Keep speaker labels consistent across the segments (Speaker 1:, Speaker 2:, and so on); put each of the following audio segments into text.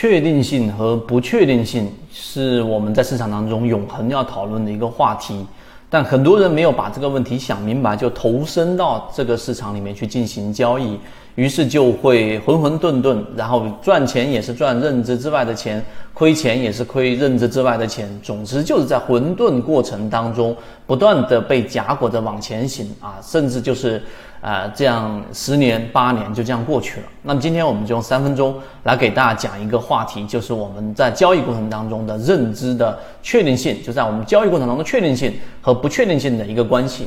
Speaker 1: 确定性和不确定性是我们在市场当中永恒要讨论的一个话题，但很多人没有把这个问题想明白，就投身到这个市场里面去进行交易。于是就会混混沌沌，然后赚钱也是赚认知之外的钱，亏钱也是亏认知之外的钱。总之就是在混沌过程当中不断的被夹裹着往前行啊，甚至就是啊这样十年八年就这样过去了。那么今天我们就用三分钟来给大家讲一个话题，就是我们在交易过程当中的认知的确定性，就在我们交易过程当中的确定性和不确定性的一个关系。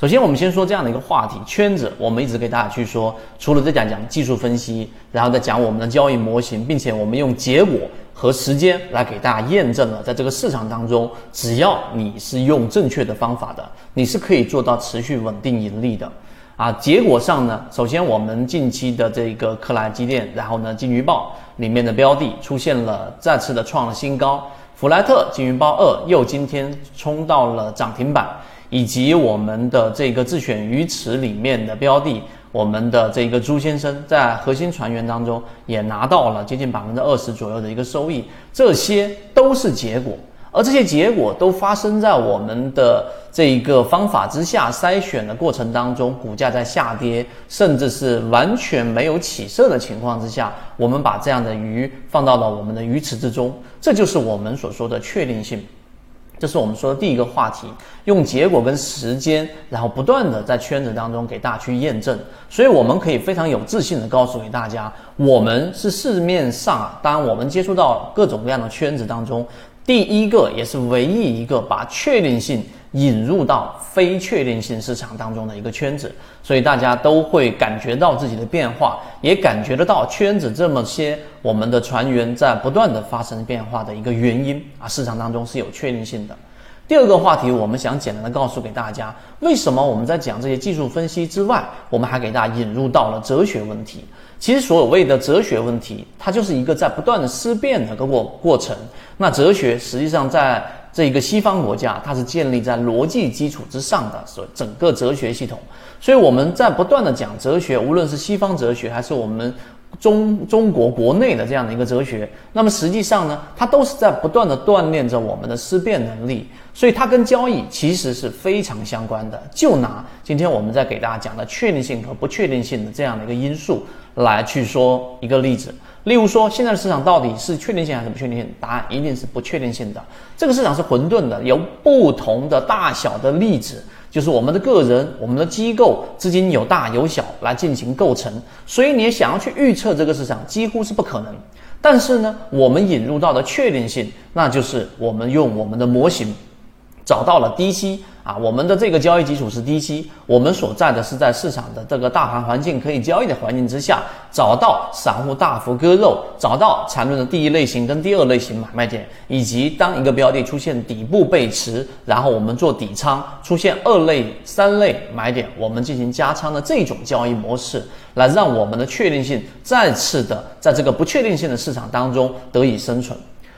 Speaker 1: 首先，我们先说这样的一个话题圈子。我们一直给大家去说，除了在讲讲技术分析，然后再讲我们的交易模型，并且我们用结果和时间来给大家验证了，在这个市场当中，只要你是用正确的方法的，你是可以做到持续稳定盈利的。啊，结果上呢，首先我们近期的这个克莱基电，然后呢金鱼报里面的标的出现了再次的创了新高，弗莱特金鱼报二又今天冲到了涨停板。以及我们的这个自选鱼池里面的标的，我们的这个朱先生在核心船员当中也拿到了接近百分之二十左右的一个收益，这些都是结果，而这些结果都发生在我们的这一个方法之下筛选的过程当中，股价在下跌，甚至是完全没有起色的情况之下，我们把这样的鱼放到了我们的鱼池之中，这就是我们所说的确定性。这是我们说的第一个话题，用结果跟时间，然后不断的在圈子当中给大家去验证，所以我们可以非常有自信的告诉给大家，我们是市面上，当我们接触到各种各样的圈子当中，第一个也是唯一一个把确定性。引入到非确定性市场当中的一个圈子，所以大家都会感觉到自己的变化，也感觉得到圈子这么些我们的船员在不断的发生变化的一个原因啊，市场当中是有确定性的。第二个话题，我们想简单的告诉给大家，为什么我们在讲这些技术分析之外，我们还给大家引入到了哲学问题。其实所谓的哲学问题，它就是一个在不断的思辨的个过过程。那哲学实际上在这一个西方国家，它是建立在逻辑基础之上的，所整个哲学系统。所以我们在不断的讲哲学，无论是西方哲学，还是我们中中国国内的这样的一个哲学，那么实际上呢，它都是在不断的锻炼着我们的思辨能力。所以它跟交易其实是非常相关的。就拿今天我们在给大家讲的确定性和不确定性的这样的一个因素来去说一个例子。例如说，现在的市场到底是确定性还是不确定性？答案一定是不确定性的。这个市场是混沌的，由不同的大小的粒子，就是我们的个人、我们的机构资金有大有小来进行构成。所以你想要去预测这个市场，几乎是不可能。但是呢，我们引入到的确定性，那就是我们用我们的模型找到了低吸。啊，我们的这个交易基础是低吸，我们所在的是在市场的这个大盘环境可以交易的环境之下，找到散户大幅割肉，找到缠论的第一类型跟第二类型买卖点，以及当一个标的出现底部背驰，然后我们做底仓，出现二类、三类买点，我们进行加仓的这种交易模式，来让我们的确定性再次的在这个不确定性的市场当中得以生存。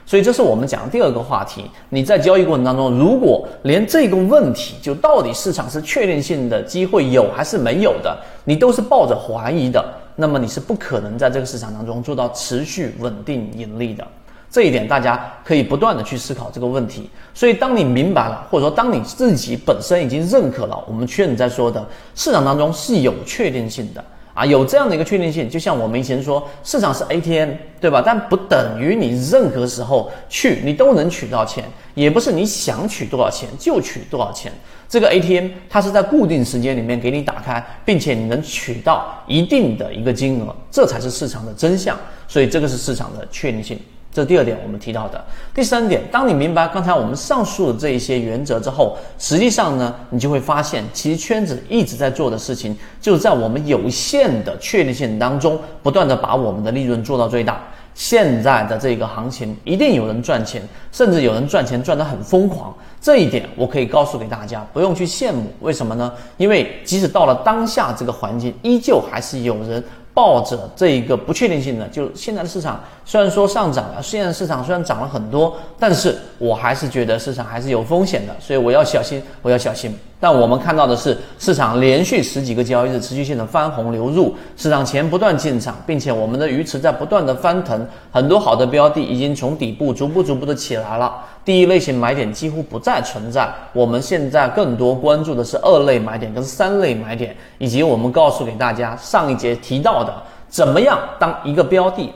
Speaker 1: 所以这是我们讲的第二个话题。你在交易过程当中，如果连这个问题，就到底市场是确定性的机会有还是没有的，你都是抱着怀疑的，那么你是不可能在这个市场当中做到持续稳定盈利的。这一点大家可以不断的去思考这个问题。所以当你明白了，或者说当你自己本身已经认可了我们确认在说的市场当中是有确定性的。啊，有这样的一个确定性，就像我们以前说，市场是 ATM，对吧？但不等于你任何时候去，你都能取到钱，也不是你想取多少钱就取多少钱。这个 ATM 它是在固定时间里面给你打开，并且你能取到一定的一个金额，这才是市场的真相。所以这个是市场的确定性。这第二点我们提到的，第三点，当你明白刚才我们上述的这一些原则之后，实际上呢，你就会发现，其实圈子一直在做的事情，就是在我们有限的确定性当中，不断的把我们的利润做到最大。现在的这个行情，一定有人赚钱，甚至有人赚钱赚得很疯狂。这一点我可以告诉给大家，不用去羡慕。为什么呢？因为即使到了当下这个环境，依旧还是有人。抱着这一个不确定性的，就现在的市场虽然说上涨了，现在市场虽然涨了很多，但是我还是觉得市场还是有风险的，所以我要小心，我要小心。但我们看到的是，市场连续十几个交易日持续性的翻红流入，市场钱不断进场，并且我们的鱼池在不断的翻腾，很多好的标的已经从底部逐步逐步的起来了。第一类型买点几乎不再存在，我们现在更多关注的是二类买点跟三类买点，以及我们告诉给大家上一节提到的，怎么样当一个标的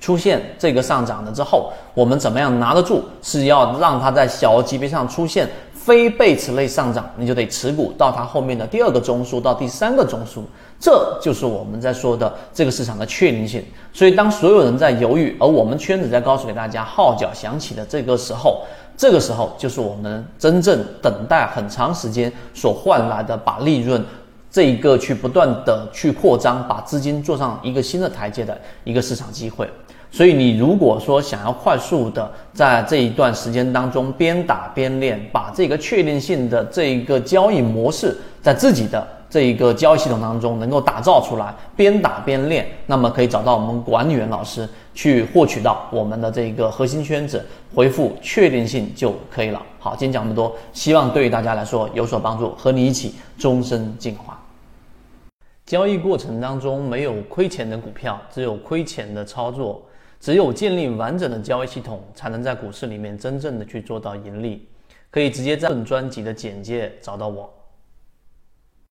Speaker 1: 出现这个上涨了之后，我们怎么样拿得住，是要让它在小级别上出现。非被此类上涨，你就得持股到它后面的第二个中枢到第三个中枢，这就是我们在说的这个市场的确定性。所以，当所有人在犹豫，而我们圈子在告诉给大家号角响起的这个时候，这个时候就是我们真正等待很长时间所换来的，把利润这一个去不断的去扩张，把资金做上一个新的台阶的一个市场机会。所以，你如果说想要快速的在这一段时间当中边打边练，把这个确定性的这一个交易模式在自己的这一个交易系统当中能够打造出来，边打边练，那么可以找到我们管理员老师去获取到我们的这个核心圈子，回复确定性就可以了。好，今天讲这么多，希望对于大家来说有所帮助，和你一起终身进化。交易过程当中没有亏钱的股票，只有亏钱的操作。只有建立完整的交易系统，才能在股市里面真正的去做到盈利。可以直接在本专辑的简介找到我。